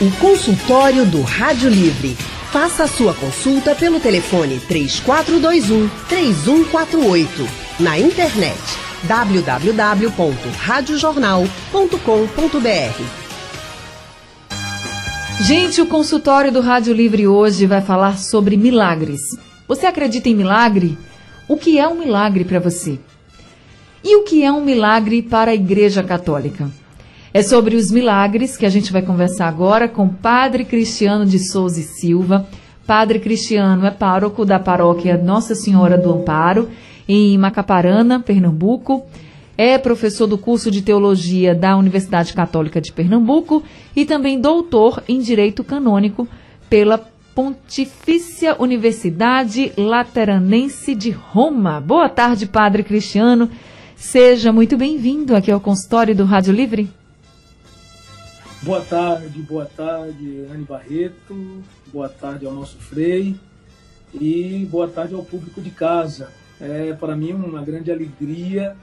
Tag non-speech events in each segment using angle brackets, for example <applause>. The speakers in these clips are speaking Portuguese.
O consultório do Rádio Livre. Faça a sua consulta pelo telefone 3421 3148. Na internet www.radiojornal.com.br. Gente, o consultório do Rádio Livre hoje vai falar sobre milagres. Você acredita em milagre? O que é um milagre para você? E o que é um milagre para a Igreja Católica? É sobre os milagres que a gente vai conversar agora com Padre Cristiano de Souza e Silva. Padre Cristiano é pároco da paróquia Nossa Senhora do Amparo, em Macaparana, Pernambuco. É professor do curso de teologia da Universidade Católica de Pernambuco e também doutor em direito canônico pela Pontifícia Universidade Lateranense de Roma. Boa tarde, Padre Cristiano. Seja muito bem-vindo aqui ao consultório do Rádio Livre. Boa tarde, boa tarde, Anne Barreto, boa tarde ao nosso Frei e boa tarde ao público de casa. É para mim uma grande alegria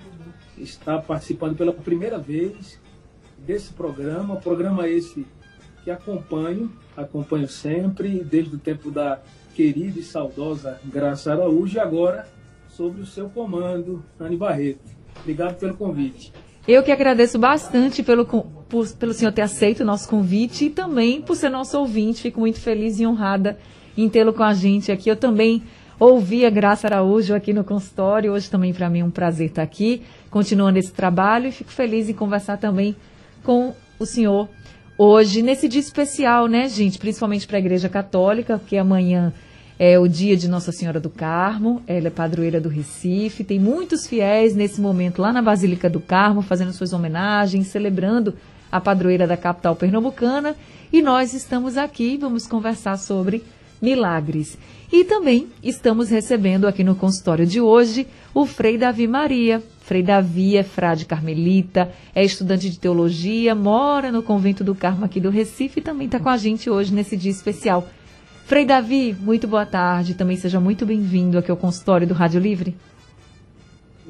estar participando pela primeira vez desse programa, programa esse que acompanho, acompanho sempre, desde o tempo da querida e saudosa Graça Araújo e agora sobre o seu comando, Anne Barreto. Obrigado pelo convite. Eu que agradeço bastante pelo, por, pelo senhor ter aceito o nosso convite e também por ser nosso ouvinte. Fico muito feliz e honrada em tê-lo com a gente aqui. Eu também ouvi a Graça Araújo aqui no consultório. Hoje também para mim é um prazer estar aqui, continuando esse trabalho e fico feliz em conversar também com o senhor hoje, nesse dia especial, né, gente? Principalmente para a Igreja Católica, porque amanhã é o dia de Nossa Senhora do Carmo, ela é padroeira do Recife, tem muitos fiéis nesse momento lá na Basílica do Carmo, fazendo suas homenagens, celebrando a padroeira da capital pernambucana, e nós estamos aqui, vamos conversar sobre milagres. E também estamos recebendo aqui no consultório de hoje o Frei Davi Maria. Frei Davi é frade carmelita, é estudante de teologia, mora no convento do Carmo aqui do Recife e também está com a gente hoje nesse dia especial. Frei Davi, muito boa tarde. Também seja muito bem-vindo aqui ao consultório do Rádio Livre.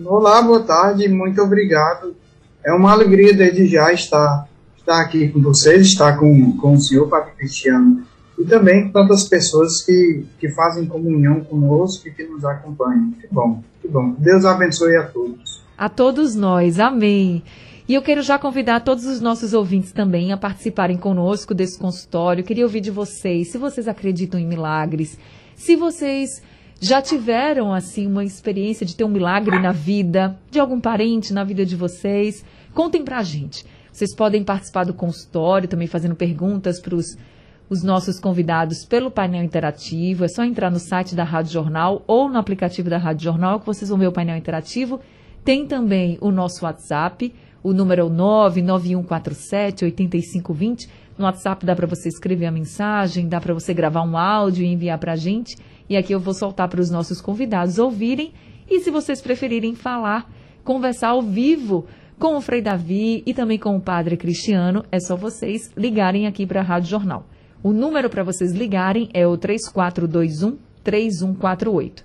Olá, boa tarde, muito obrigado. É uma alegria desde já estar, estar aqui com vocês, estar com, com o senhor Padre Cristiano e também tantas pessoas que, que fazem comunhão conosco e que nos acompanham. Que bom, que bom. Deus abençoe a todos. A todos nós, amém. E eu quero já convidar todos os nossos ouvintes também a participarem conosco desse consultório. Queria ouvir de vocês, se vocês acreditam em milagres, se vocês já tiveram assim uma experiência de ter um milagre na vida de algum parente na vida de vocês, contem pra gente. Vocês podem participar do consultório, também fazendo perguntas para os nossos convidados pelo painel interativo. É só entrar no site da Rádio Jornal ou no aplicativo da Rádio Jornal que vocês vão ver o painel interativo. Tem também o nosso WhatsApp, o número é o 99147 8520. No WhatsApp dá para você escrever a mensagem, dá para você gravar um áudio e enviar para a gente. E aqui eu vou soltar para os nossos convidados ouvirem. E se vocês preferirem falar, conversar ao vivo com o Frei Davi e também com o Padre Cristiano, é só vocês ligarem aqui para a Rádio Jornal. O número para vocês ligarem é o 3421 3148.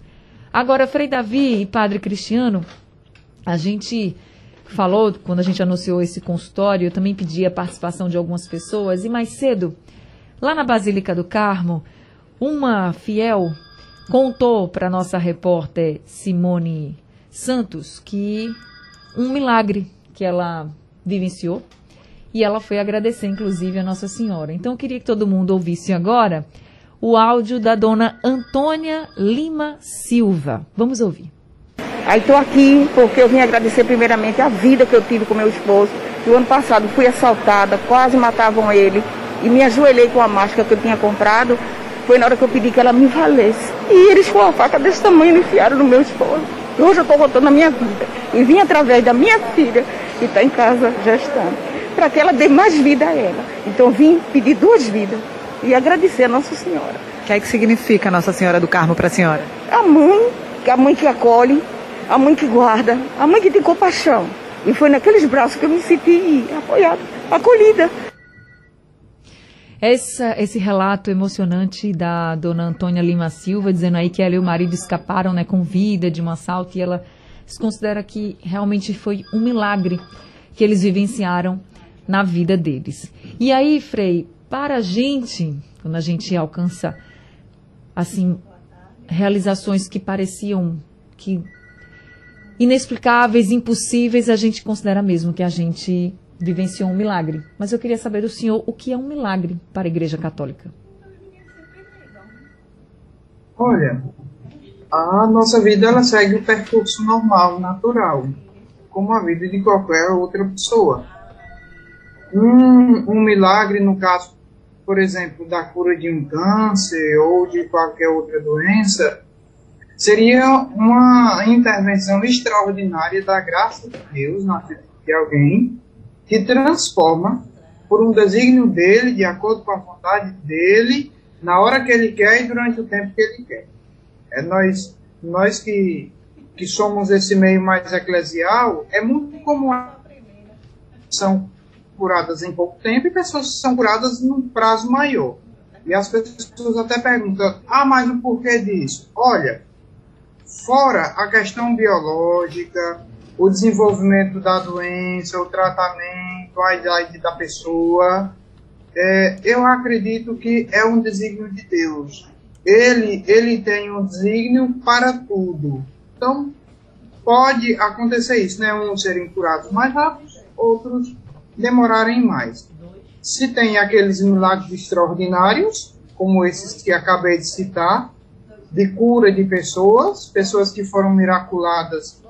Agora, Frei Davi e Padre Cristiano, a gente falou, quando a gente anunciou esse consultório, eu também pedi a participação de algumas pessoas. E mais cedo, lá na Basílica do Carmo, uma fiel contou para nossa repórter Simone Santos que um milagre que ela vivenciou e ela foi agradecer, inclusive, a Nossa Senhora. Então, eu queria que todo mundo ouvisse agora o áudio da dona Antônia Lima Silva. Vamos ouvir. Aí estou aqui porque eu vim agradecer primeiramente a vida que eu tive com meu esposo. O ano passado fui assaltada, quase matavam ele. E me ajoelhei com a máscara que eu tinha comprado. Foi na hora que eu pedi que ela me valesse. E eles com a faca desse tamanho enfiaram no meu esposo. Hoje eu estou voltando a minha vida. E vim através da minha filha, que está em casa gestando, para que ela dê mais vida a ela. Então vim pedir duas vidas e agradecer a Nossa Senhora. O que é que significa Nossa Senhora do Carmo para a senhora? A mãe, a mãe que acolhe, a mãe que guarda, a mãe que tem compaixão. E foi naqueles braços que eu me senti apoiada, acolhida. Essa, esse relato emocionante da dona Antônia Lima Silva, dizendo aí que ela e o marido escaparam né, com vida de um assalto, e ela se considera que realmente foi um milagre que eles vivenciaram na vida deles. E aí, Frei, para a gente, quando a gente alcança, assim, realizações que pareciam que inexplicáveis, impossíveis, a gente considera mesmo que a gente vivenciou um milagre. Mas eu queria saber do senhor o que é um milagre para a Igreja Católica. Olha, a nossa vida ela segue o percurso normal, natural, como a vida de qualquer outra pessoa. Um, um milagre, no caso, por exemplo, da cura de um câncer ou de qualquer outra doença, seria uma intervenção extraordinária da graça de Deus na vida de alguém que transforma por um desígnio dele, de acordo com a vontade dele, na hora que ele quer e durante o tempo que ele quer. É nós, nós que, que somos esse meio mais eclesial, é muito comum são curadas em pouco tempo e pessoas que são curadas num prazo maior. E as pessoas até perguntam, ah, mas o porquê disso? Olha, Fora a questão biológica, o desenvolvimento da doença, o tratamento, a idade da pessoa, é, eu acredito que é um desígnio de Deus. Ele, ele tem um desígnio para tudo. Então, pode acontecer isso, né? Uns serem curados mais rápido, outros demorarem mais. Se tem aqueles milagres extraordinários, como esses que acabei de citar, de cura de pessoas, pessoas que foram miraculadas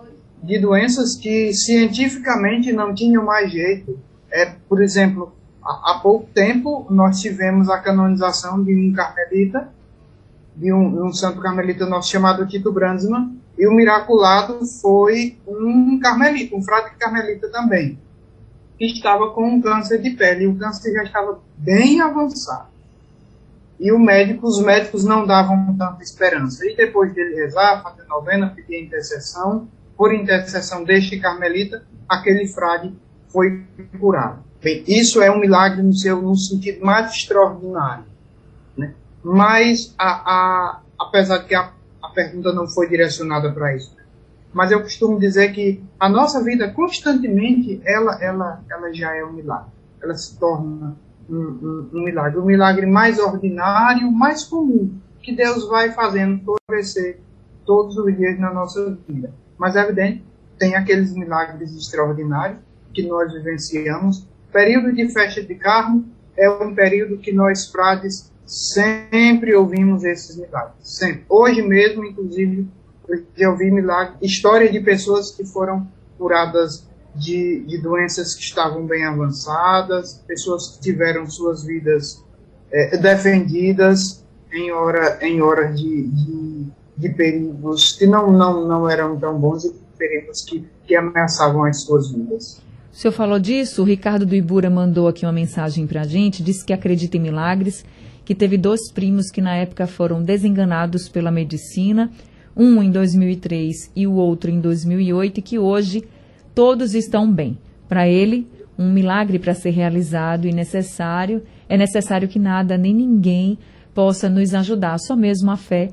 de doenças que cientificamente não tinham mais jeito. É, por exemplo, há, há pouco tempo nós tivemos a canonização de um carmelita, de um, um santo carmelita nosso chamado Tito Brandsman, e o miraculado foi um carmelita, um frade carmelita também, que estava com um câncer de pele, e o câncer já estava bem avançado. E o médico, os médicos não davam tanta esperança. E depois dele rezar, fazer novena, pedir intercessão, por intercessão deste carmelita, aquele frade foi curado. Bem, isso é um milagre no seu no sentido mais extraordinário. Né? Mas, a, a, apesar de que a, a pergunta não foi direcionada para isso, mas eu costumo dizer que a nossa vida constantemente ela, ela, ela já é um milagre. Ela se torna um, um, um milagre, o um milagre mais ordinário, mais comum, que Deus vai fazendo florescer todos os dias na nossa vida. Mas é evidente, tem aqueles milagres extraordinários que nós vivenciamos. Período de festa de carmo é um período que nós frades sempre ouvimos esses milagres, sempre. Hoje mesmo, inclusive, eu já ouvi milagres, história de pessoas que foram curadas de, de doenças que estavam bem avançadas, pessoas que tiveram suas vidas é, defendidas em hora em hora de, de, de, perigos que não, não, não eram tão bons e perigos que, que ameaçavam as suas vidas. O senhor falou disso, o Ricardo do Ibura mandou aqui uma mensagem para a gente, disse que acredita em milagres, que teve dois primos que na época foram desenganados pela medicina, um em 2003 e o outro em 2008, e que hoje todos estão bem. Para ele, um milagre para ser realizado e necessário, é necessário que nada nem ninguém possa nos ajudar, só mesmo a fé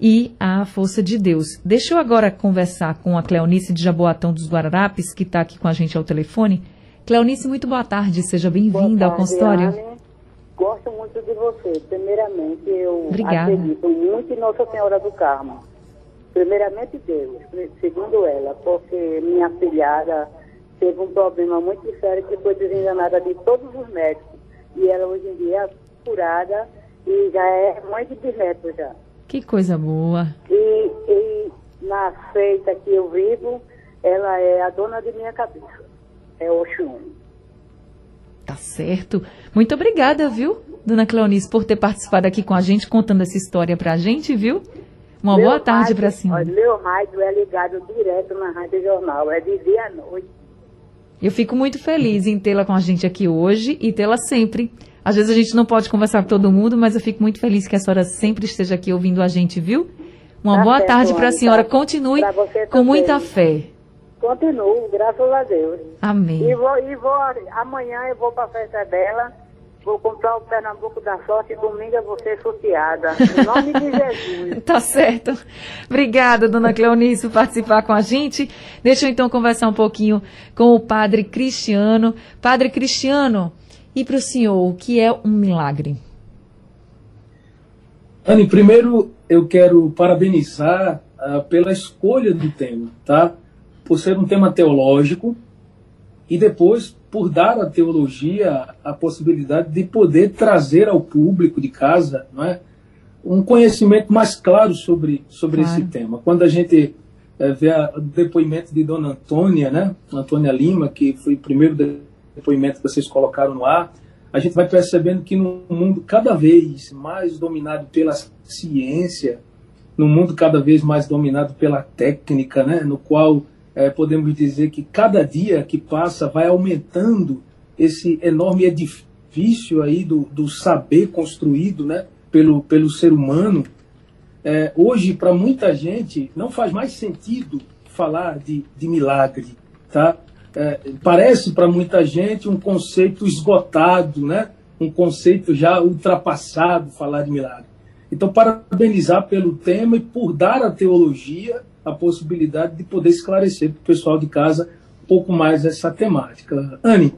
e a força de Deus. Deixa eu agora conversar com a Cleonice de Jaboatão dos Guararapes, que está aqui com a gente ao telefone. Cleonice, muito boa tarde, seja bem-vinda ao consultório. Anne. Gosto muito de você. Primeiramente, eu Obrigada. acredito muito em Nossa Senhora do Carmo. Primeiramente Deus, segundo ela, porque minha filhada teve um problema muito sério que foi desenganada de todos os médicos. E ela hoje em dia é curada e já é mãe de bisnetos já. Que coisa boa. E, e na feita que eu vivo, ela é a dona de minha cabeça. É Oxum. Tá certo. Muito obrigada, viu, dona Cleonice, por ter participado aqui com a gente, contando essa história pra gente, viu? Uma Meu boa tarde para a senhora. olha, Meu rádio é ligado direto na Rádio Jornal, é de dia à noite. Eu fico muito feliz em tê-la com a gente aqui hoje e tê-la sempre. Às vezes a gente não pode conversar com todo mundo, mas eu fico muito feliz que a senhora sempre esteja aqui ouvindo a gente, viu? Uma Tá boa certo, tarde para a senhora. Continue com muita fé. Continuo, graças a Deus. Amém. E vou, e vou amanhã eu vou para a festa dela, vou comprar o Pernambuco da Sorte e domingo eu vou ser sorteada. Em nome de Jesus. <laughs> Tá certo. Obrigada, dona Cleonice, por participar com a gente. Deixa eu então conversar um pouquinho com o padre Cristiano. Padre Cristiano, E para o senhor, o que é um milagre? Anne, primeiro eu quero parabenizar uh, pela escolha do tema, tá? Por ser um tema teológico e depois por dar à teologia a possibilidade de poder trazer ao público de casa, não é? Um conhecimento mais claro sobre, sobre claro. esse tema. Quando a gente é, vê o depoimento de Dona Antônia, né? Antônia Lima, que foi o primeiro depoimento que vocês colocaram no ar, a gente vai percebendo que no mundo cada vez mais dominado pela ciência, no mundo cada vez mais dominado pela técnica, né, no qual é, podemos dizer que cada dia que passa vai aumentando esse enorme edifício aí do, do saber construído né, pelo, pelo ser humano. É, hoje, para muita gente, não faz mais sentido falar de, de milagre, tá? É, parece para muita gente um conceito esgotado, né? um conceito já ultrapassado falar de milagre. Então, parabenizar pelo tema e por dar à teologia a possibilidade de poder esclarecer para o pessoal de casa um pouco mais essa temática. Anne,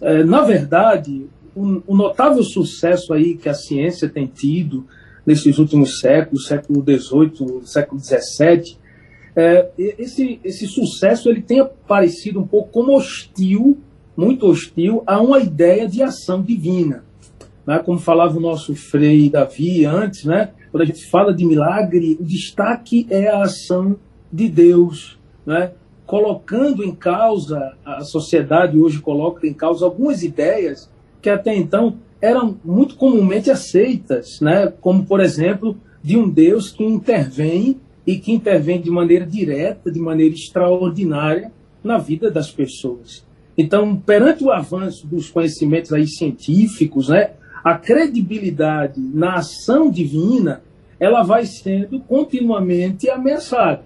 é, na verdade, o, o notável sucesso aí que a ciência tem tido nesses últimos séculos, século XVIII, século XVII, é, esse, esse sucesso ele tem aparecido um pouco como hostil, muito hostil, a uma ideia de ação divina. Né? Como falava o nosso Frei Davi antes, né? quando a gente fala de milagre, o destaque é a ação de Deus, né? colocando em causa, a sociedade hoje coloca em causa algumas ideias que até então eram muito comumente aceitas, né? como, por exemplo, de um Deus que intervém e que intervém de maneira direta, de maneira extraordinária na vida das pessoas. Então, perante o avanço dos conhecimentos aí científicos, né, a credibilidade na ação divina, ela vai sendo continuamente ameaçada.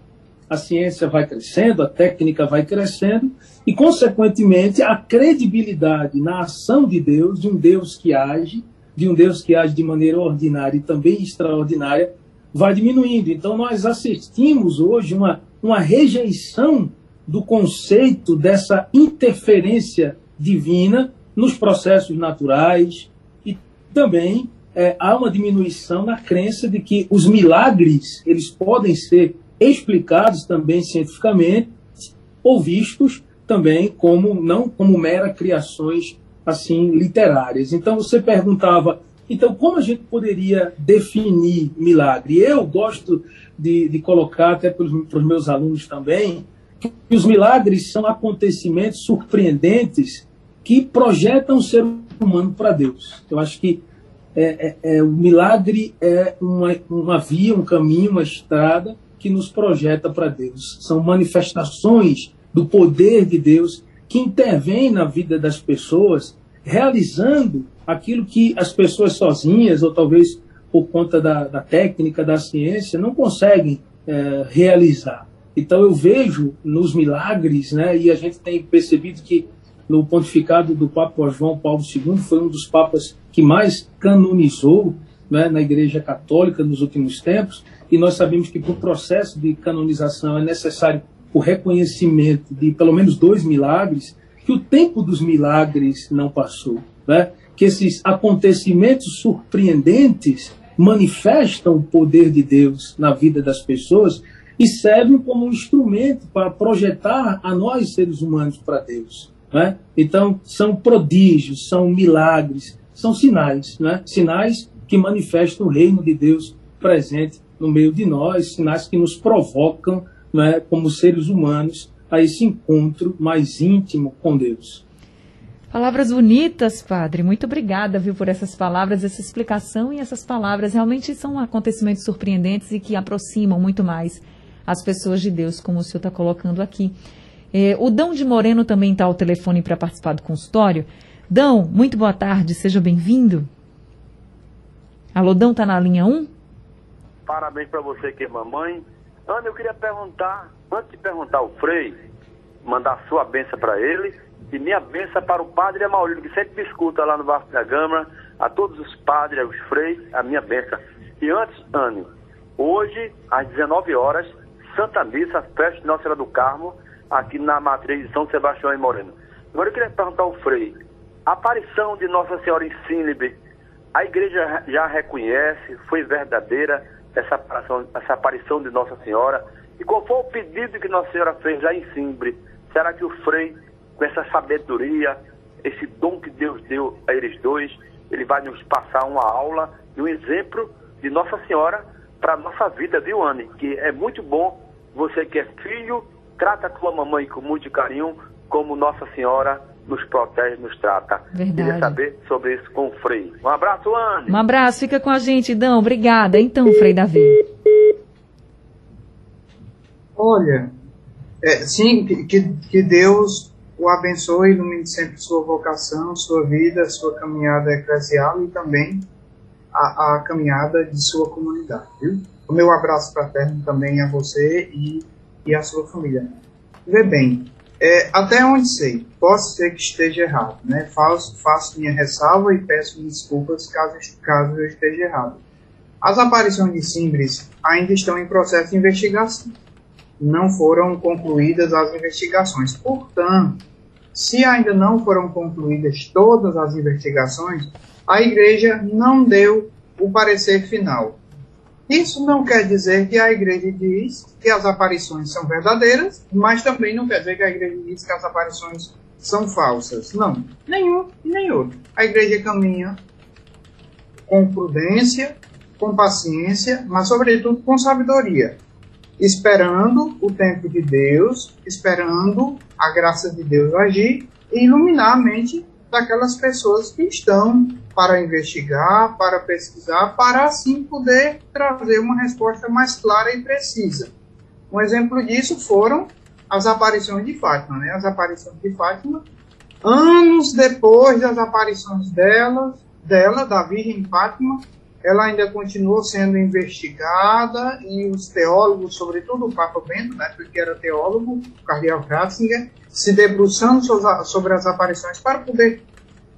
A ciência vai crescendo, a técnica vai crescendo e, consequentemente, a credibilidade na ação de Deus, de um Deus que age, de um Deus que age de maneira ordinária e também extraordinária, vai diminuindo. Então, nós assistimos hoje uma, uma rejeição do conceito dessa interferência divina nos processos naturais e também é, há uma diminuição na crença de que os milagres eles podem ser explicados também cientificamente ou vistos também como não como mera criações assim literárias. Então você perguntava então, como a gente poderia definir milagre? Eu gosto de, de colocar, até para os meus alunos também, que os milagres são acontecimentos surpreendentes que projetam o ser humano para Deus. Eu acho que é, é, é, o milagre é uma, uma via, um caminho, uma estrada que nos projeta para Deus. São manifestações do poder de Deus que intervém na vida das pessoas, realizando aquilo que as pessoas sozinhas, ou talvez por conta da, da técnica, da ciência, não conseguem é, realizar. Então eu vejo nos milagres, né, e a gente tem percebido que no pontificado do Papa João Paulo II foi um dos papas que mais canonizou né, na Igreja Católica nos últimos tempos, e nós sabemos que para o processo de canonização é necessário o reconhecimento de pelo menos dois milagres, que o tempo dos milagres não passou. Né? Que esses acontecimentos surpreendentes manifestam o poder de Deus na vida das pessoas e servem como um instrumento para projetar a nós, seres humanos, para Deus. Né? Então, são prodígios, são milagres, são sinais, né? sinais que manifestam o reino de Deus presente no meio de nós, sinais que nos provocam, né, como seres humanos, a esse encontro mais íntimo com Deus. Palavras bonitas, padre. Muito obrigada, viu, por essas palavras, essa explicação e essas palavras. Realmente são acontecimentos surpreendentes e que aproximam muito mais as pessoas de Deus, como o senhor está colocando aqui. É, o Dão de Moreno também está ao telefone para participar do consultório. Dão, muito boa tarde, seja bem-vindo. Alô, Dão, está na linha 1? Parabéns para você que é mamãe. Ana, eu queria perguntar, antes de perguntar ao Frei, mandar sua benção para ele e minha bênção para o padre Amaurino, que sempre me escuta lá no Barco da Gama, a todos os padres, os freis, a minha bênção. E antes, Anne, hoje, às 19 horas, Santa Missa, festa de Nossa Senhora do Carmo, aqui na matriz de São Sebastião e Moreno. Agora eu queria perguntar ao Frei, A aparição de Nossa Senhora em Sílibe, a igreja já reconhece, foi verdadeira essa aparição, essa aparição de Nossa Senhora. E qual foi o pedido que Nossa Senhora fez lá em Simbre? Será que o Frei, com essa sabedoria, esse dom que Deus deu a eles dois, ele vai nos passar uma aula e um exemplo de Nossa Senhora para a nossa vida, viu, Anne? Que é muito bom você que é filho, trata a tua mamãe com muito carinho, como Nossa Senhora nos protege, nos trata. Verdade. Queria saber sobre isso com o Frei. Um abraço, Anne. Um abraço, fica com a gente, Dão. Obrigada. Então, Frei Davi. Olha, é, sim, que, que Deus o abençoe, ilumine sempre sua vocação, sua vida, sua caminhada eclesial e também a, a caminhada de sua comunidade, viu? O meu abraço fraterno também a você e, e a sua família. Vê bem, é, até onde sei, posso ser que esteja errado, né? Faço, faço minha ressalva e peço desculpas caso, caso eu esteja errado. As aparições de Simbres ainda estão em processo de investigação. Não foram concluídas as investigações. Portanto, se ainda não foram concluídas todas as investigações, a igreja não deu o parecer final. Isso não quer dizer que a igreja diz que as aparições são verdadeiras, mas também não quer dizer que a igreja diz que as aparições são falsas. Não, nenhum e nem outro. A igreja caminha com prudência, com paciência, mas sobretudo com sabedoria, esperando o tempo de Deus, esperando a graça de Deus agir e iluminar a mente daquelas pessoas que estão para investigar, para pesquisar, para assim poder trazer uma resposta mais clara e precisa. Um exemplo disso foram as aparições de Fátima, né? As aparições de Fátima, anos depois das aparições dela, dela, da Virgem Fátima, ela ainda continuou sendo investigada e os teólogos, sobretudo o Papa Bento, né, porque era teólogo, o cardeal Ratzinger, se debruçando sobre as aparições para poder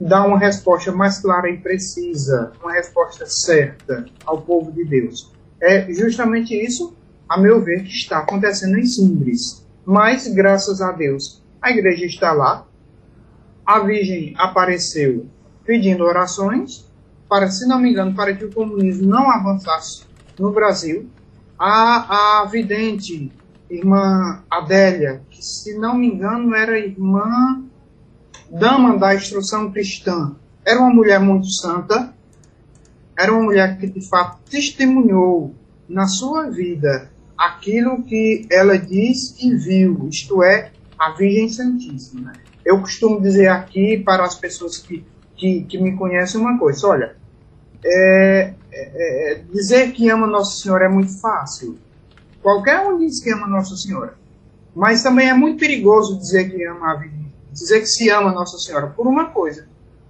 dar uma resposta mais clara e precisa, uma resposta certa ao povo de Deus. É justamente isso, a meu ver, que está acontecendo em Simbris. Mas, graças a Deus, a igreja está lá, a Virgem apareceu pedindo orações, para, se não me engano, para que o comunismo não avançasse no Brasil. A, a vidente, irmã Adélia, que se não me engano era irmã dama da instrução cristã, era uma mulher muito santa, era uma mulher que de fato testemunhou na sua vida aquilo que ela diz e viu, isto é, a Virgem Santíssima. Eu costumo dizer aqui para as pessoas que, que, que me conhecem uma coisa: olha, é, é, é, dizer que ama Nossa Senhora é muito fácil. Qualquer um diz que ama Nossa Senhora. Mas também é muito perigoso dizer que ama a Virgem, dizer que se ama Nossa Senhora por uma coisa.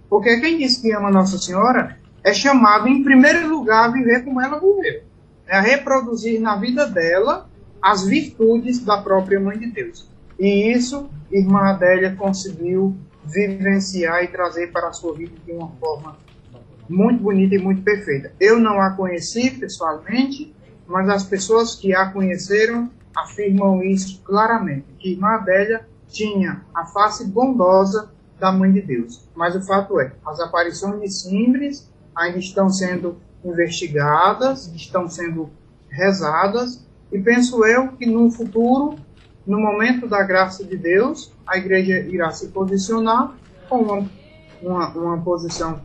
Porque quem diz que ama Nossa Senhora é chamado, em primeiro lugar, a viver como ela viveu. É a reproduzir na vida dela as virtudes da própria Mãe de Deus. E isso, irmã Adélia conseguiu vivenciar e trazer para a sua vida de uma forma muito bonita e muito perfeita. Eu não a conheci pessoalmente, mas as pessoas que a conheceram afirmam isso claramente, que Irmã Adélia tinha a face bondosa da Mãe de Deus. Mas o fato é, as aparições de Simbres ainda estão sendo investigadas, estão sendo rezadas, e penso eu que no futuro, no momento da graça de Deus, a igreja irá se posicionar com uma, uma, uma posição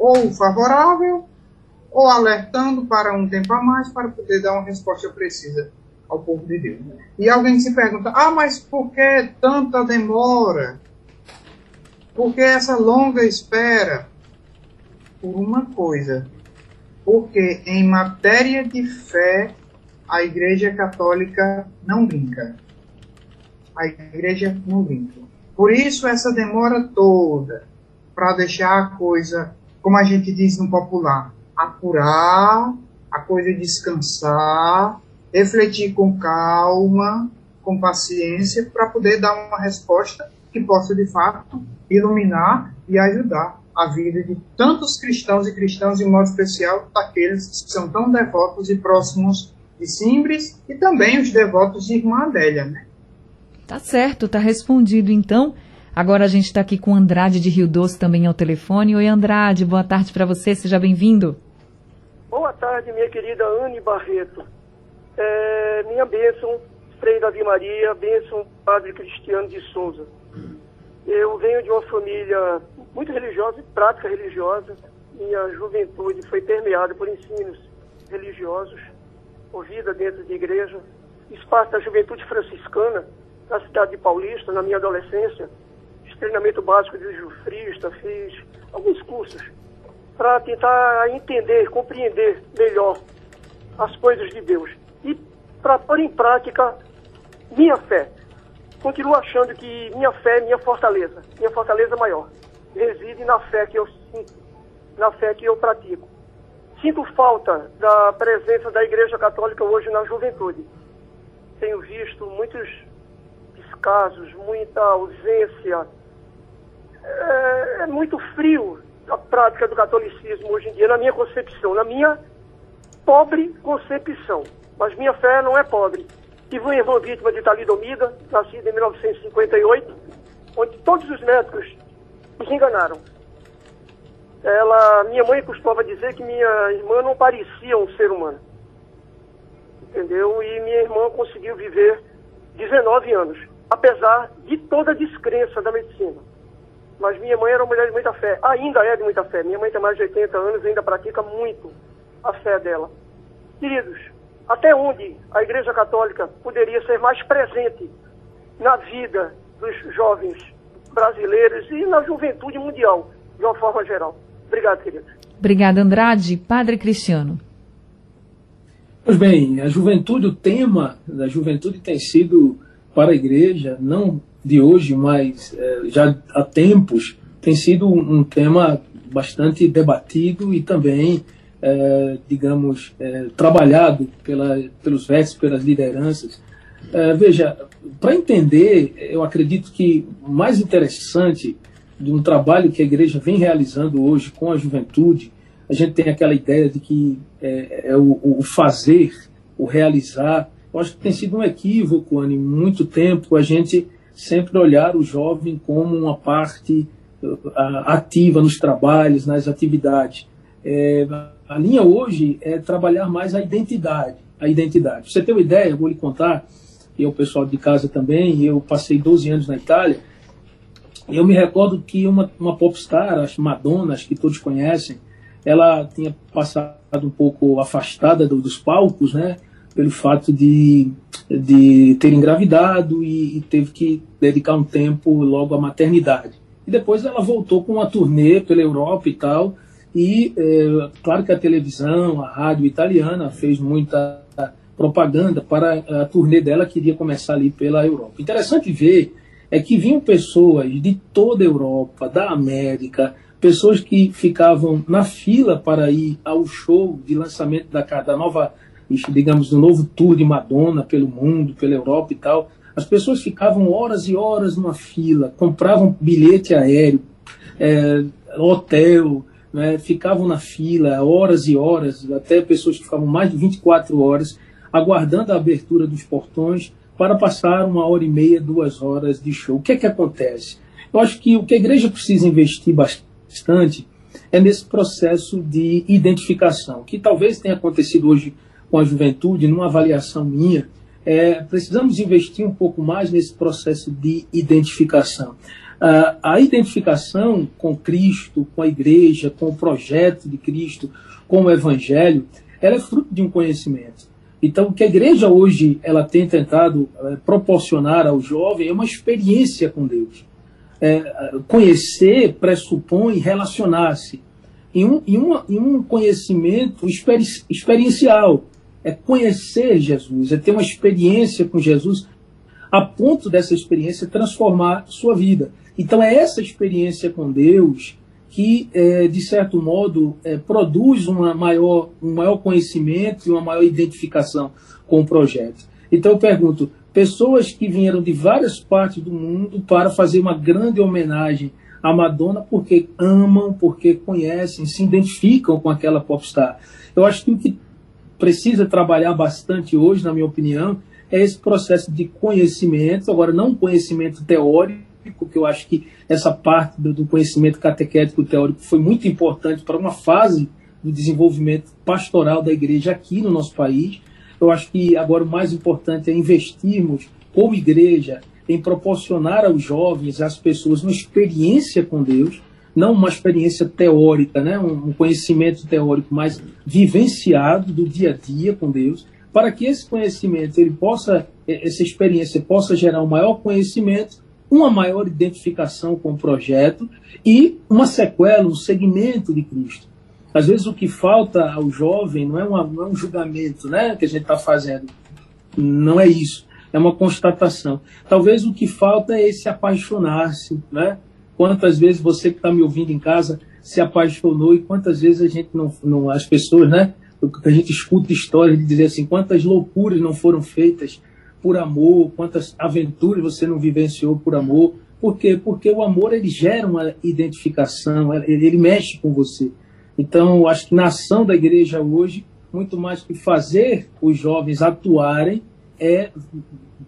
ou favorável, ou alertando para um tempo a mais para poder dar uma resposta precisa ao povo de Deus. E alguém se pergunta: ah, mas por que tanta demora? Por que essa longa espera? Por uma coisa. Porque em matéria de fé, a Igreja Católica não brinca. A Igreja não brinca. Por isso, essa demora toda para deixar a coisa como a gente diz no popular, apurar, a coisa descansar, refletir com calma, com paciência, para poder dar uma resposta que possa de fato iluminar e ajudar a vida de tantos cristãos e cristãs, em modo especial daqueles que são tão devotos e próximos de Simbres e também os devotos de Irmã Adélia. Né? Tá certo, tá respondido então Agora a gente está aqui com Andrade de Rio Doce também ao telefone. Oi, Andrade, boa tarde para você, seja bem-vindo. Boa tarde, minha querida Anne Barreto. É, minha bênção, Frei Davi Maria, bênção, Padre Cristiano de Souza. Eu venho de uma família muito religiosa e prática religiosa. Minha juventude foi permeada por ensinos religiosos, ouvida dentro de igreja. Espaço da juventude franciscana, na cidade de Paulista, na minha adolescência. Treinamento básico de jufrista, fiz alguns cursos para tentar entender, compreender melhor as coisas de Deus e para pôr em prática minha fé. Continuo achando que minha fé é minha fortaleza, minha fortaleza maior. Reside na fé que eu sinto, na fé que eu pratico. Sinto falta da presença da Igreja Católica hoje na juventude. Tenho visto muitos descasos, muita ausência. É, muito frio a prática do catolicismo hoje em dia, na minha concepção, na minha pobre concepção. Mas minha fé não é pobre. Tive uma irmã vítima de talidomida, nascida em 1958, onde todos os médicos nos enganaram. Ela, minha mãe costumava dizer que minha irmã não parecia um ser humano. Entendeu? E minha irmã conseguiu viver 19 anos, apesar de toda a descrença da medicina. Mas minha mãe era uma mulher de muita fé, ainda é de muita fé. Minha mãe tem mais de 80 anos e ainda pratica muito a fé dela. Queridos, até onde a Igreja Católica poderia ser mais presente na vida dos jovens brasileiros e na juventude mundial, de uma forma geral? Obrigado, queridos. Obrigada, Andrade. Padre Cristiano. Pois bem, a juventude, o tema da juventude tem sido para a igreja, não de hoje, mas é, já há tempos, tem sido um tema bastante debatido e também, é, digamos, é, trabalhado pela, pelos vestes, pelas lideranças. É, veja, para entender, eu acredito que o mais interessante de um trabalho que a igreja vem realizando hoje com a juventude, a gente tem aquela ideia de que é, é o, o, fazer, o realizar. Eu acho que tem sido um equívoco, Anny, muito tempo a gente sempre olhar o jovem como uma parte uh, ativa nos trabalhos, nas atividades. É, a linha hoje é trabalhar mais a identidade. A identidade. Você ter uma ideia, vou lhe contar, e o pessoal de casa também, eu passei 12 anos na Itália, eu me recordo que uma, uma popstar, Madonna, acho que todos conhecem, ela tinha passado um pouco afastada do, dos palcos, né? Pelo fato de, de ter engravidado e, e, teve que dedicar um tempo logo à maternidade. E depois ela voltou com uma turnê pela Europa e tal. E é, claro que a televisão, a rádio italiana fez muita propaganda para a turnê dela que iria começar ali pela Europa. Interessante ver é que vinham pessoas de toda a Europa, da América, pessoas que ficavam na fila para ir ao show de lançamento da, da nova, digamos, do novo tour de Madonna pelo mundo, pela Europa e tal. As pessoas ficavam horas e horas numa fila, compravam bilhete aéreo, é, hotel, né, ficavam na fila horas e horas, até pessoas que ficavam mais de 24 horas, aguardando a abertura dos portões para passar uma hora e meia, duas horas de show. O que é que acontece? Eu acho que o que a igreja precisa investir bastante é nesse processo de identificação, que talvez tenha acontecido hoje com a juventude, numa avaliação minha. É, precisamos investir um pouco mais nesse processo de identificação. Uh, a identificação com Cristo, com a igreja, com o projeto de Cristo, com o Evangelho, ela é fruto de um conhecimento. Então, o que a igreja hoje ela tem tentado é, proporcionar ao jovem é uma experiência com Deus. É, conhecer pressupõe relacionar-se em um, em, uma, em um conhecimento experi experiencial. É conhecer Jesus, é ter uma experiência com Jesus a ponto dessa experiência transformar sua vida. Então, é essa experiência com Deus que, é, de certo modo, é, produz uma maior, um maior conhecimento e uma maior identificação com o projeto. Então eu pergunto, pessoas que vieram de várias partes do mundo para fazer uma grande homenagem à Madonna porque amam, porque conhecem, se identificam com aquela popstar. Eu acho que o que precisa trabalhar bastante hoje, na minha opinião, é esse processo de conhecimento, agora não conhecimento teórico, que eu acho que essa parte do, conhecimento catequético teórico foi muito importante para uma fase do desenvolvimento pastoral da igreja aqui no nosso país. Eu acho que agora o mais importante é investirmos como igreja em proporcionar aos jovens, às pessoas, uma experiência com Deus, não uma experiência teórica, né? um conhecimento teórico, mas vivenciado do dia a dia com Deus, para que esse conhecimento, ele possa, essa experiência possa gerar um maior conhecimento, uma maior identificação com o projeto e uma sequela, um segmento de Cristo. Às vezes o que falta ao jovem não é, uma, não é um julgamento né, que a gente está fazendo, não é isso, é uma constatação. Talvez o que falta é esse apaixonar-se, né? Quantas vezes você que está me ouvindo em casa se apaixonou e quantas vezes a gente não, não as pessoas, né? A gente escuta histórias de dizer assim, quantas loucuras não foram feitas por amor, quantas aventuras você não vivenciou por amor. Por quê? Porque o amor ele gera uma identificação, ele, ele mexe com você. Então, acho que na ação da igreja hoje, muito mais que fazer os jovens atuarem, é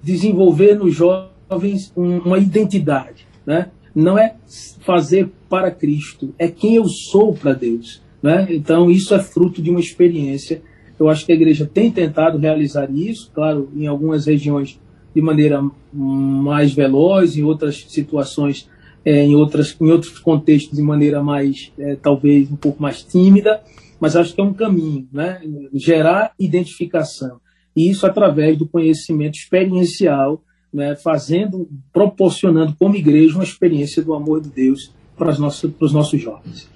desenvolver nos jovens uma identidade, né? Não é fazer para Cristo, é quem eu sou para Deus. Né? Então, isso é fruto de uma experiência. Eu acho que a igreja tem tentado realizar isso, claro, em algumas regiões de maneira mais veloz, em outras situações, é, em, outras, em outros contextos, de maneira mais, é, talvez, um pouco mais tímida, mas acho que é um caminho, né? gerar identificação. E isso através do conhecimento experiencial né, fazendo, proporcionando como igreja uma experiência do amor de Deus para os nossos, para os nossos jovens.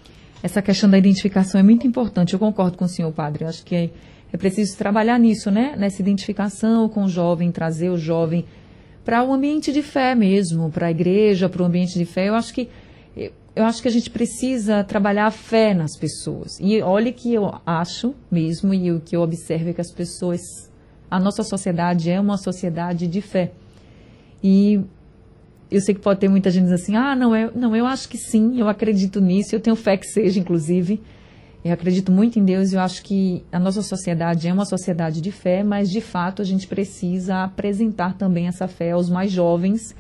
Essa questão da identificação é muito importante. Eu concordo com o senhor, padre. Eu acho que é, é preciso trabalhar nisso, né? Nessa identificação com o jovem, trazer o jovem para o um ambiente de fé mesmo, para a igreja, para o ambiente de fé. Eu acho que eu acho que a gente precisa trabalhar a fé nas pessoas. E olha que eu acho mesmo e o que eu observo é que as pessoas, a nossa sociedade é uma sociedade de fé. E eu sei que pode ter muita gente assim, ah, não, eu, não, eu acho que sim, eu acredito nisso, eu tenho fé que seja, inclusive. Eu acredito muito em Deus e eu acho que a nossa sociedade é uma sociedade de fé, mas de fato a gente precisa apresentar também essa fé aos mais jovens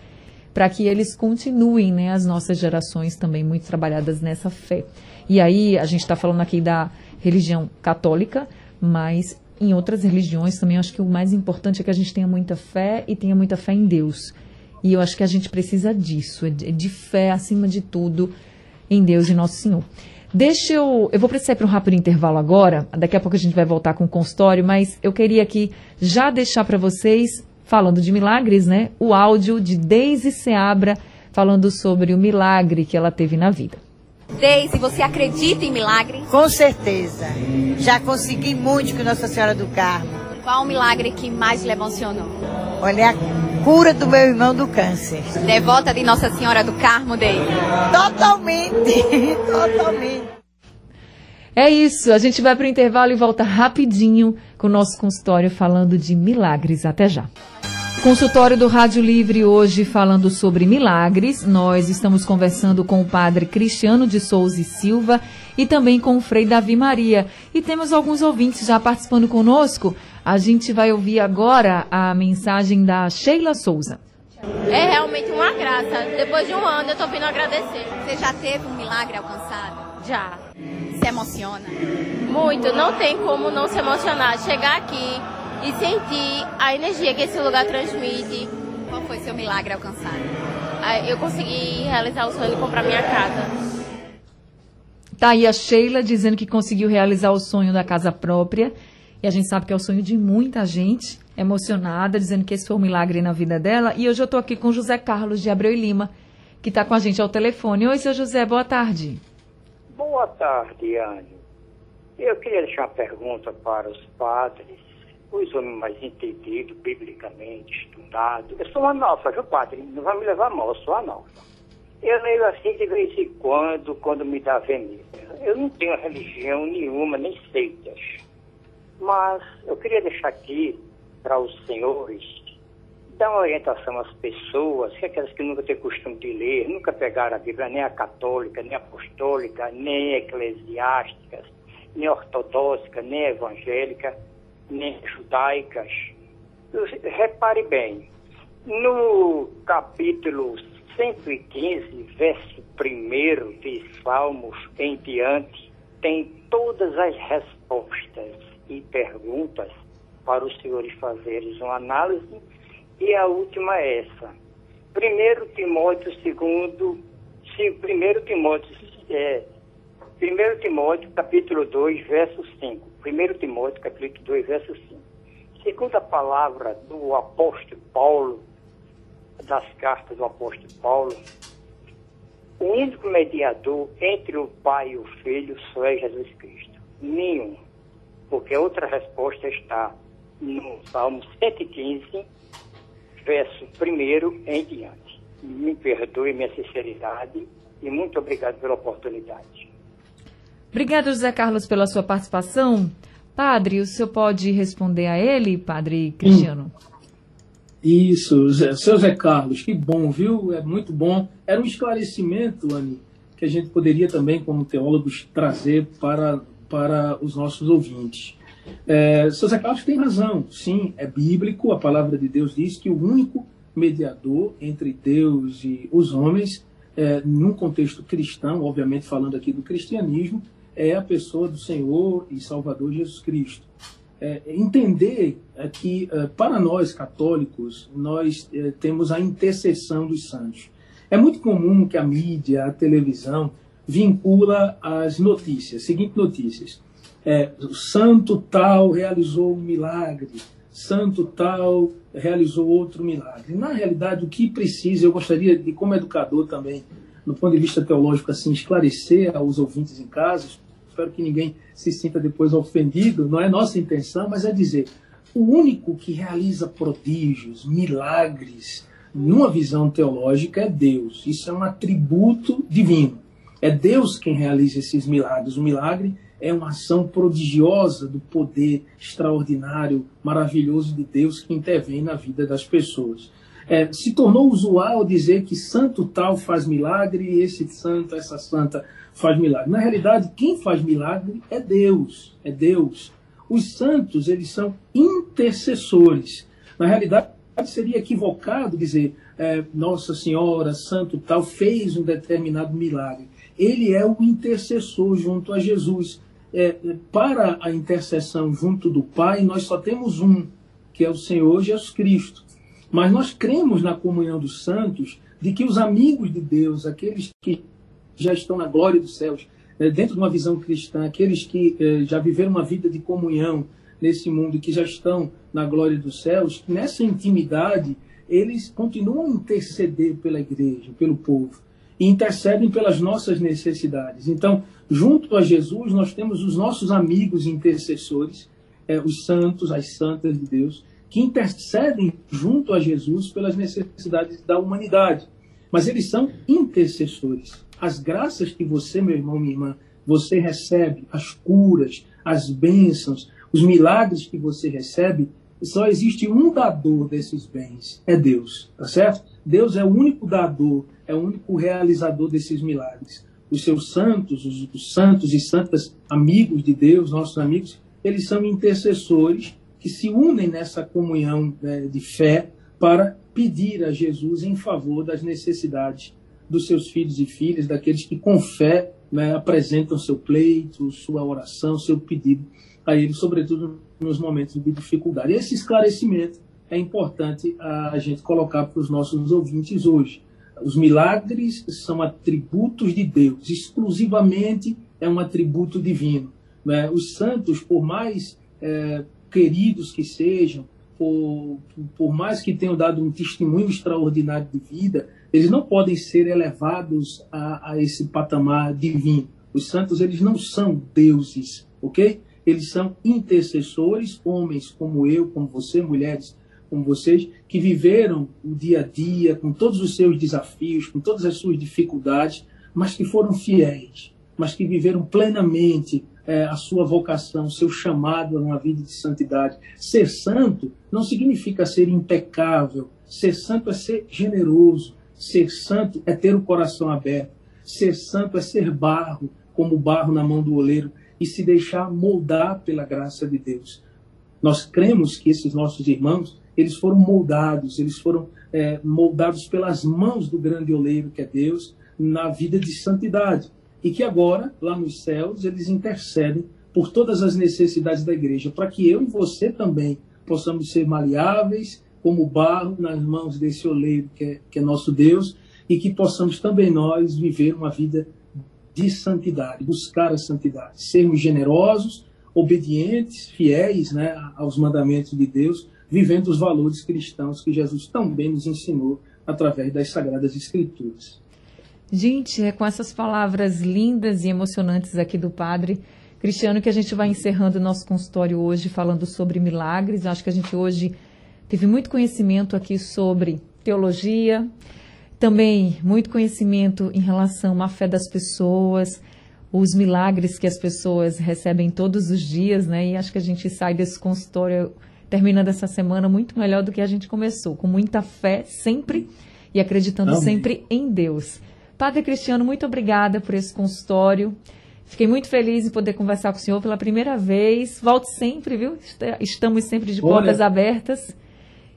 para que eles continuem, né, as nossas gerações também muito trabalhadas nessa fé. E aí a gente está falando aqui da religião católica, mas em outras religiões também, acho que o mais importante é que a gente tenha muita fé e tenha muita fé em Deus. E eu acho que a gente precisa disso, é de, é de fé acima de tudo em Deus e Nosso Senhor. Deixa eu. Eu vou precisar para um rápido intervalo agora. Daqui a pouco a gente vai voltar com o consultório, mas eu queria aqui já deixar para vocês, falando de milagres, né? O áudio de Deise Seabra falando sobre o milagre que ela teve na vida. Deise, você acredita em milagre? Com certeza. Já consegui muito com Nossa Senhora do Carmo. Qual o milagre que mais lhe emocionou? Olha, a cura do meu irmão do câncer. Devota de Nossa Senhora do Carmo, Deise? Totalmente, <laughs> totalmente. É isso, a gente vai para o intervalo e volta rapidinho com o nosso consultório falando de milagres. Até já. Consultório do Rádio Livre hoje falando sobre milagres. Nós estamos conversando com o padre Cristiano de Souza e Silva e também com o Frei Davi Maria. E temos alguns ouvintes já participando conosco. A gente vai ouvir agora a mensagem da Sheila Souza. É realmente uma graça. Depois de um ano eu estou vindo agradecer. Você já teve um milagre alcançado? Já. Se emociona? Muito. Não tem como não se emocionar. Chegar aqui e sentir a energia que esse lugar transmite. Qual foi seu milagre alcançado? Eu consegui realizar o sonho de comprar minha casa. Tá aí a Sheila dizendo que conseguiu realizar o sonho da casa própria. E a gente sabe que é o sonho de muita gente, emocionada, dizendo que esse foi um milagre na vida dela. E hoje eu estou aqui com José Carlos de Abreu e Lima, que está com a gente ao telefone. Oi, seu José, boa tarde. Boa tarde, Anne. Eu queria deixar uma pergunta para os padres os homens mais entendidos, biblicamente, estudados. Eu sou um analfa, padre? Não vai me levar mal, eu sou analfa. Eu leio assim de vez em quando, quando me dá avenida. Eu não tenho religião nenhuma, nem seitas. Mas eu queria deixar aqui para os senhores dar uma orientação às pessoas, que é aquelas que nunca têm costume de ler, nunca pegaram a Bíblia, nem a católica, nem a apostólica, nem eclesiásticas, nem ortodoxa, nem evangélica nem judaicas. Repare bem, no capítulo 115, verso 1 de Salmos em diante, tem todas as respostas e perguntas para os senhores fazerem uma análise. E a última é essa. 1 Timóteo 2, 1 Timóteo, é, 1 Timóteo capítulo 2, verso 5. 1 Timóteo capítulo 2, verso 5. Segundo a palavra do apóstolo Paulo, das cartas do apóstolo Paulo, o único mediador entre o Pai e o Filho só é Jesus Cristo. Nenhum. Porque outra resposta está no Salmo 115, verso 1 em diante. Me perdoe minha sinceridade e muito obrigado pela oportunidade. Obrigado, José Carlos, pela sua participação. Padre, o senhor pode responder a ele, Padre Cristiano? Isso, Zé, seu Zé Carlos, que bom, viu? É muito bom. Era um esclarecimento, Anny, que a gente poderia também, como teólogos, trazer para, para os nossos ouvintes. É, seu Zé Carlos tem razão, sim, é bíblico, a palavra de Deus diz que o único mediador entre Deus e os homens, é, num contexto cristão, obviamente falando aqui do cristianismo, é a pessoa do Senhor e Salvador Jesus Cristo. É, entender é que, é, para nós católicos, nós é, temos a intercessão dos santos. É muito comum que a mídia, a televisão, vincula as notícias, seguinte notícias é, santo tal realizou um milagre, santo tal realizou outro milagre. Na realidade, o que precisa, eu gostaria de, como educador também, no ponto de vista teológico, assim, esclarecer aos ouvintes em casa, espero que ninguém se sinta depois ofendido, não é nossa intenção, mas é dizer, o único que realiza prodígios, milagres, numa visão teológica é Deus. Isso é um atributo divino. É Deus quem realiza esses milagres. O milagre é uma ação prodigiosa do poder extraordinário, maravilhoso de Deus que intervém na vida das pessoas. É, se tornou usual dizer que santo tal faz milagre e esse santo, essa santa faz milagre. Na realidade, quem faz milagre é Deus, é Deus. Os santos, eles são intercessores. Na realidade, seria equivocado dizer é, Nossa Senhora, santo tal, fez um determinado milagre. Ele é o intercessor junto a Jesus é, para a intercessão junto do Pai, nós só temos um, que é o Senhor Jesus Cristo. Mas nós cremos na comunhão dos santos de que os amigos de Deus, aqueles que já estão na glória dos céus, é, dentro de uma visão cristã, aqueles que é, já viveram uma vida de comunhão nesse mundo, que já estão na glória dos céus, nessa intimidade, eles continuam a interceder pela igreja, pelo povo, e intercedem pelas nossas necessidades. Então, Junto a Jesus, nós temos os nossos amigos intercessores, é, os santos, as santas de Deus, que intercedem junto a Jesus pelas necessidades da humanidade. Mas eles são intercessores. As graças que você, meu irmão, minha irmã, você recebe, as curas, as bênçãos, os milagres que você recebe, só existe um dador desses bens, é Deus, tá certo? Deus é o único dador, é o único realizador desses milagres os seus santos, os, os santos e santas amigos de Deus, nossos amigos, eles são intercessores que se unem nessa comunhão né, de fé para pedir a Jesus em favor das necessidades dos seus filhos e filhas, daqueles que com fé né, apresentam seu pleito, sua oração, seu pedido a Ele, sobretudo nos momentos de dificuldade. Esse esclarecimento é importante a gente colocar para os nossos ouvintes hoje. Os milagres são atributos de Deus, exclusivamente é um atributo divino. Né? Os santos, por mais é, queridos que sejam, por, por mais que tenham dado um testemunho extraordinário de vida, eles não podem ser elevados a, a esse patamar divino. Os santos, eles não são deuses, ok? Eles são intercessores, homens como eu, como você, mulheres como vocês, que viveram o dia a dia, com todos os seus desafios, com todas as suas dificuldades, mas que foram fiéis, mas que viveram plenamente é, a sua vocação, seu chamado a uma vida de santidade. Ser santo não significa ser impecável, ser santo é ser generoso, ser santo é ter o coração aberto, ser santo é ser barro, como barro na mão do oleiro, e se deixar moldar pela graça de Deus. Nós cremos que esses nossos irmãos eles foram moldados, eles foram é, moldados pelas mãos do grande oleiro que é Deus, na vida de santidade. E que agora, lá nos céus, eles intercedem por todas as necessidades da igreja, para que eu e você também possamos ser maleáveis, como barro nas mãos desse oleiro que é, que é nosso Deus, e que possamos também nós viver uma vida de santidade, buscar a santidade, sermos generosos, obedientes, fiéis né, aos mandamentos de Deus, vivendo os valores cristãos que Jesus também nos ensinou através das Sagradas Escrituras. Gente, é com essas palavras lindas e emocionantes aqui do Padre Cristiano que a gente vai encerrando o nosso consultório hoje falando sobre milagres. Acho que a gente hoje teve muito conhecimento aqui sobre teologia, também muito conhecimento em relação à fé das pessoas, os milagres que as pessoas recebem todos os dias, né? E acho que a gente sai desse consultório terminando essa semana muito melhor do que a gente começou, com muita fé sempre e acreditando Amém. sempre em Deus. Padre Cristiano, muito obrigada por esse consultório. Fiquei muito feliz em poder conversar com o senhor pela primeira vez. Volte sempre, viu? Estamos sempre de portas abertas.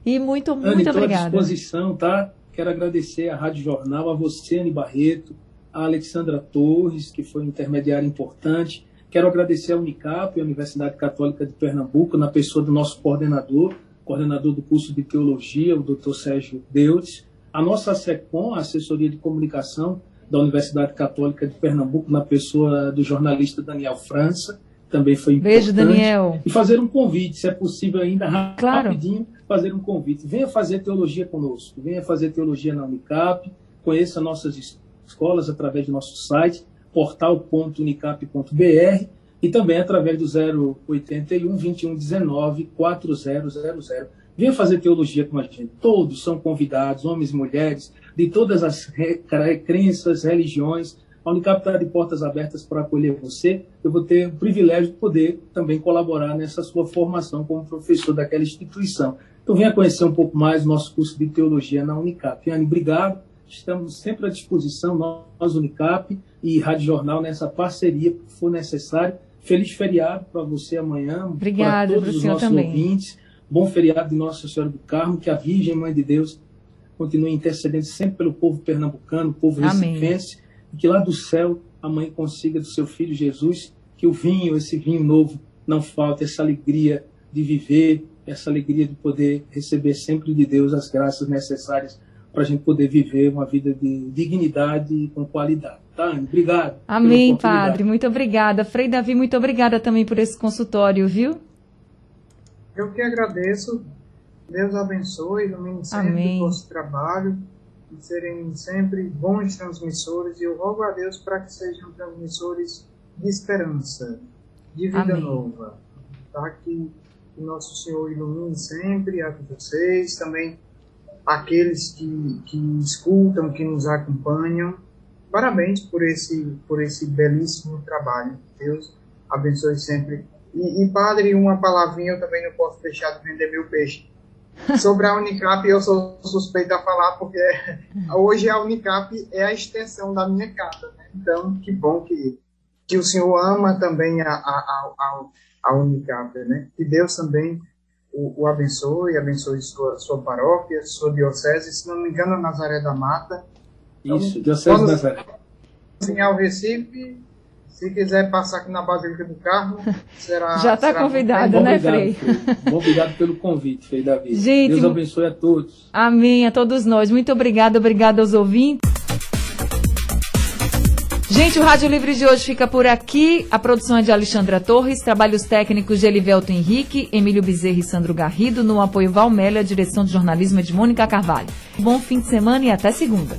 E muito, muito obrigada. à disposição, tá? Quero agradecer à Rádio Jornal, a você, Anne Barreto, a Alexandra Torres, que foi um intermediário importante. Quero agradecer à Unicap, a Universidade Católica de Pernambuco, na pessoa do nosso coordenador, coordenador do curso de Teologia, o Dr. Sérgio Deutz, a nossa SECOM, a Assessoria de Comunicação da Universidade Católica de Pernambuco, na pessoa do jornalista Daniel França, também foi importante. Beijo, Daniel. E fazer um convite, se é possível ainda, claro. rapidinho, fazer um convite. Venha fazer teologia conosco, venha fazer teologia na Unicap, conheça nossas escolas através do nosso site, portal.unicap.br e também através do 081 2119 4000. Venha fazer teologia com a gente. Todos são convidados, homens e mulheres, de todas as crenças, religiões. A Unicap está de portas abertas para acolher você. Eu vou ter o privilégio de poder também colaborar nessa sua formação como professor daquela instituição. Então venha conhecer um pouco mais o nosso curso de teologia na Unicap. Anne, obrigado. Estamos sempre à disposição, nós, Unicap e Rádio Jornal, nessa parceria, que for necessário. Feliz feriado para você amanhã. Obrigada, para todos os nossos também. ouvintes. Bom feriado de Nossa Senhora do Carmo, que a Virgem Mãe de Deus continue intercedendo sempre pelo povo pernambucano, povo recifense, e que lá do céu a mãe consiga do seu filho Jesus que o vinho, esse vinho novo, não falte, essa alegria de viver, essa alegria de poder receber sempre de Deus as graças necessárias para a gente poder viver uma vida de dignidade e com qualidade. Tá? Obrigado. Amém, Padre. Muito obrigada. Frei Davi, muito obrigada também por esse consultório, viu? Eu que agradeço. Deus abençoe, ilumine sempre Amém. o nosso trabalho e serem sempre bons transmissores. E eu rogo a Deus para que sejam transmissores de esperança, de vida Amém. nova. Tá? Que, que nosso Senhor ilumine sempre a vocês, também aqueles que, que escutam, que nos acompanham. Parabéns por esse, por esse belíssimo trabalho. Deus abençoe sempre e, e, padre, uma palavrinha eu também não posso deixar de vender meu peixe. Sobre a Unicap, eu sou suspeito a falar, porque <laughs> hoje a Unicap é a extensão da minha casa. Né? Então, que bom que, que o senhor ama também a, a, a, a Unicap. Né? Que Deus também o, o abençoe, abençoe sua, sua paróquia, sua diocese. Se não me engano, Nazaré da Mata. Isso, então, diocese Nazaré. Em ao Recife, se quiser passar aqui na Basílica do Carmo, <laughs> será. Já está convidado, né, Frei? Obrigado pelo convite, Frei Davi. Gente, Deus abençoe a todos. Amém, a todos nós. Muito obrigada, obrigada aos ouvintes. Gente, o Rádio Livre de hoje fica por aqui. A produção é de Alexandra Torres, trabalhos técnicos de Elivelto Henrique, Emílio Bezerra e Sandro Garrido, no apoio Valmélia, direção de jornalismo é de Mônica Carvalho. Bom fim de semana e até segunda.